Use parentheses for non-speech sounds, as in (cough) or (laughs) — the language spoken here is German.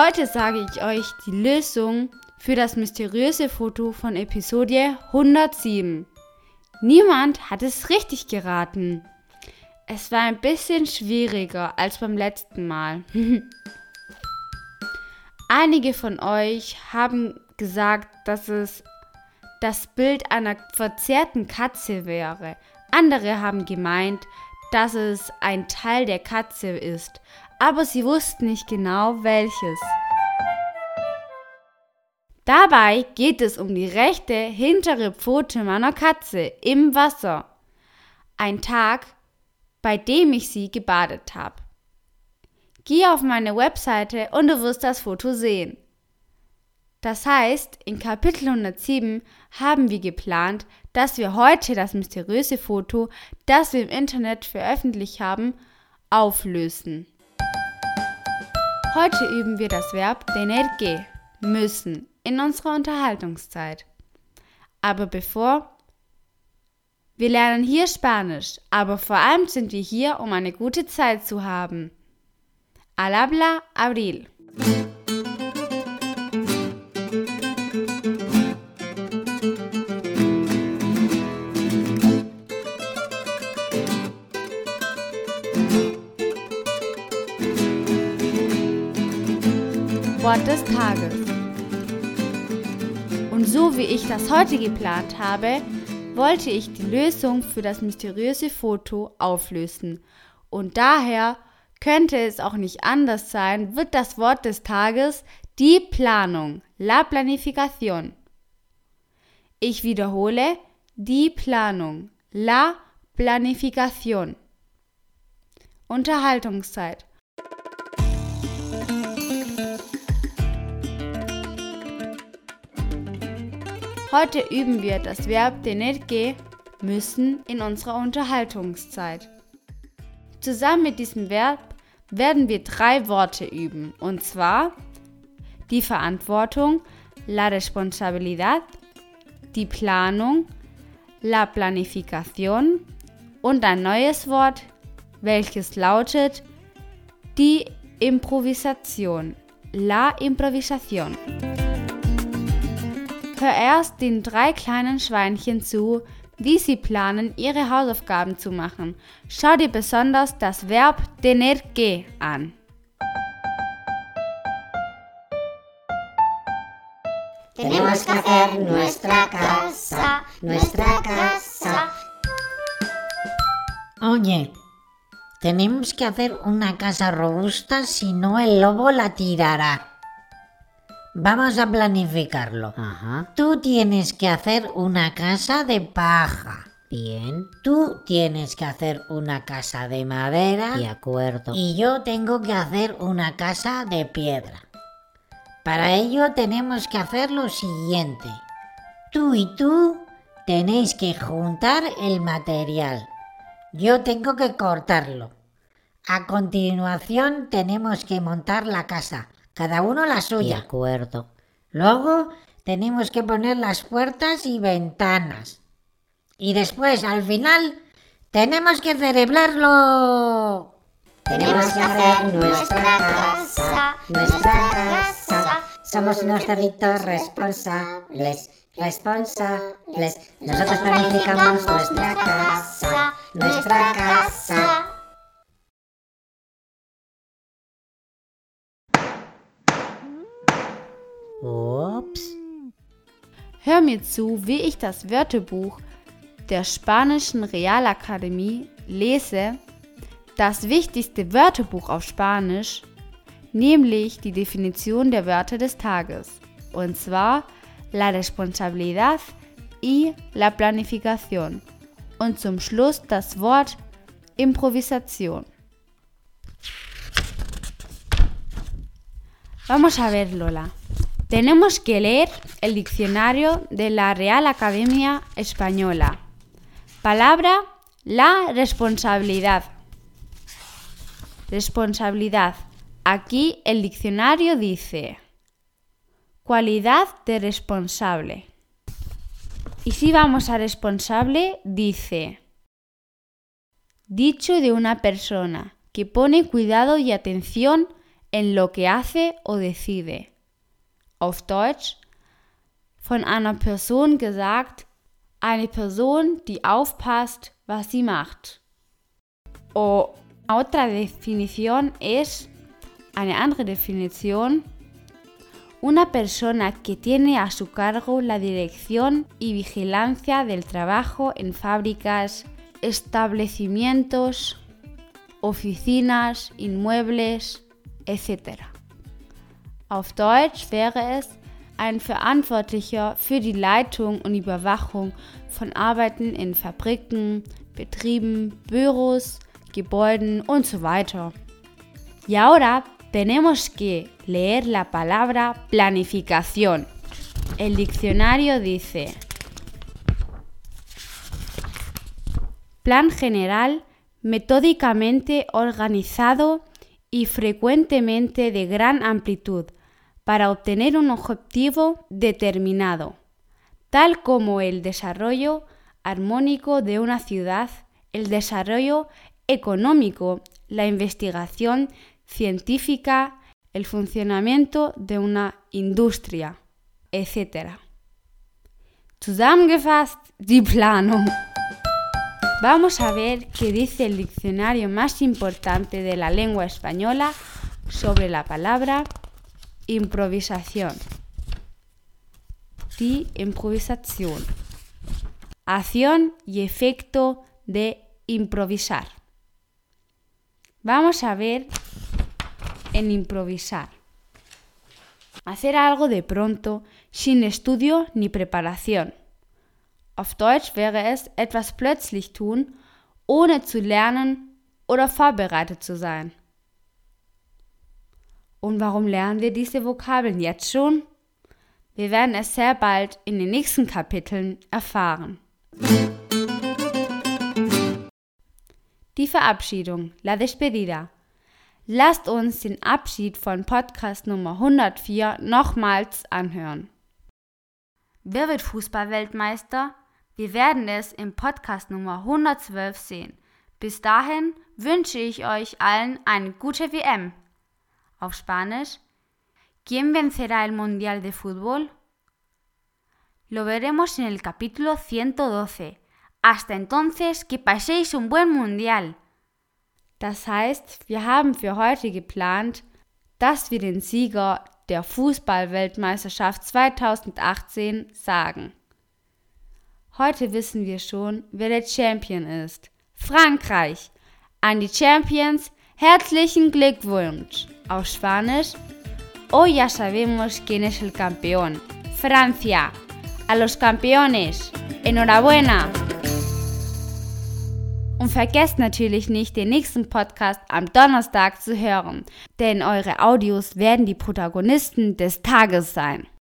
Heute sage ich euch die Lösung für das mysteriöse Foto von Episode 107. Niemand hat es richtig geraten. Es war ein bisschen schwieriger als beim letzten Mal. (laughs) Einige von euch haben gesagt, dass es das Bild einer verzerrten Katze wäre. Andere haben gemeint, dass es ein Teil der Katze ist, aber sie wussten nicht genau welches. Dabei geht es um die rechte hintere Pfote meiner Katze im Wasser. Ein Tag, bei dem ich sie gebadet habe. Geh auf meine Webseite und du wirst das Foto sehen. Das heißt, in Kapitel 107 haben wir geplant, dass wir heute das mysteriöse Foto, das wir im Internet veröffentlicht haben, auflösen. Heute üben wir das Verb tener que, müssen, in unserer Unterhaltungszeit. Aber bevor wir lernen hier Spanisch, aber vor allem sind wir hier, um eine gute Zeit zu haben. Al habla Abril. Wort des Tages. Und so wie ich das heute geplant habe, wollte ich die Lösung für das mysteriöse Foto auflösen. Und daher könnte es auch nicht anders sein, wird das Wort des Tages die Planung, la planificación. Ich wiederhole, die Planung, la planificación. Unterhaltungszeit. Heute üben wir das Verb tener müssen in unserer Unterhaltungszeit. Zusammen mit diesem Verb werden wir drei Worte üben, und zwar die Verantwortung, la responsabilidad, die Planung, la planificación und ein neues Wort, welches lautet die Improvisation, la improvisación. Hör erst den drei kleinen Schweinchen zu, wie sie planen, ihre Hausaufgaben zu machen. Schau dir besonders das Verb tener que an. Tenemos que hacer nuestra casa, nuestra casa. Oye, tenemos que hacer una casa robusta, si no el lobo la tirará. Vamos a planificarlo. Ajá. Tú tienes que hacer una casa de paja. Bien. Tú tienes que hacer una casa de madera. De acuerdo. Y yo tengo que hacer una casa de piedra. Para ello tenemos que hacer lo siguiente. Tú y tú tenéis que juntar el material. Yo tengo que cortarlo. A continuación tenemos que montar la casa, cada uno la De suya. acuerdo. Luego tenemos que poner las puertas y ventanas. Y después, al final, tenemos que celebrarlo. Tenemos que hacer nuestra casa, nuestra casa. Somos unos cerditos responsables, responsables. Nosotros planificamos nuestra casa, nuestra casa. Ups. Hör mir zu, wie ich das Wörterbuch der spanischen Realakademie lese, das wichtigste Wörterbuch auf Spanisch, nämlich die Definition der Wörter des Tages, und zwar la responsabilidad y la planificación und zum Schluss das Wort Improvisation. Vamos a ver, Lola. Tenemos que leer el diccionario de la Real Academia Española. Palabra, la responsabilidad. Responsabilidad. Aquí el diccionario dice cualidad de responsable. Y si vamos a responsable, dice dicho de una persona que pone cuidado y atención en lo que hace o decide. Auf Deutsch, von einer Person gesagt, eine Person, die aufpasst, was sie macht. O otra definición es, eine andere definición, una persona que tiene a su cargo la dirección y vigilancia del trabajo en fábricas, establecimientos, oficinas, inmuebles, etc. Auf Deutsch wäre es ein Verantwortlicher für die Leitung und Überwachung von Arbeiten in Fabriken, Betrieben, Büros, Gebäuden und so weiter. Y ahora tenemos que leer la palabra planificación. El diccionario dice plan general metódicamente organizado y frecuentemente de gran amplitud para obtener un objetivo determinado, tal como el desarrollo armónico de una ciudad, el desarrollo económico, la investigación científica, el funcionamiento de una industria, etc. Zusammengefasst, die Planung. Vamos a ver qué dice el diccionario más importante de la lengua española sobre la palabra improvisación. Die Improvisation. Acción y efecto de improvisar. Vamos a ver en improvisar. Hacer algo de pronto, sin estudio ni preparación. Auf Deutsch wäre es etwas plötzlich tun, ohne zu lernen oder vorbereitet zu sein. Und warum lernen wir diese Vokabeln jetzt schon? Wir werden es sehr bald in den nächsten Kapiteln erfahren. Die Verabschiedung, la despedida. Lasst uns den Abschied von Podcast Nummer 104 nochmals anhören. Wer wird Fußballweltmeister? Wir werden es im Podcast Nummer 112 sehen. Bis dahin wünsche ich euch allen eine gute WM. Auf Spanisch, ¿quién vencerá el Mundial de Fútbol? Lo veremos en el capítulo 112. Hasta entonces, que paséis un buen Mundial. Das heißt, wir haben für heute geplant, dass wir den Sieger der Fußballweltmeisterschaft 2018 sagen. Heute wissen wir schon, wer der Champion ist. Frankreich. An die Champions herzlichen Glückwunsch. Auf Spanisch. Hoy ya sabemos quién es el campeón. Francia. A los campeones. Enhorabuena. Und vergesst natürlich nicht, den nächsten Podcast am Donnerstag zu hören, denn eure Audios werden die Protagonisten des Tages sein.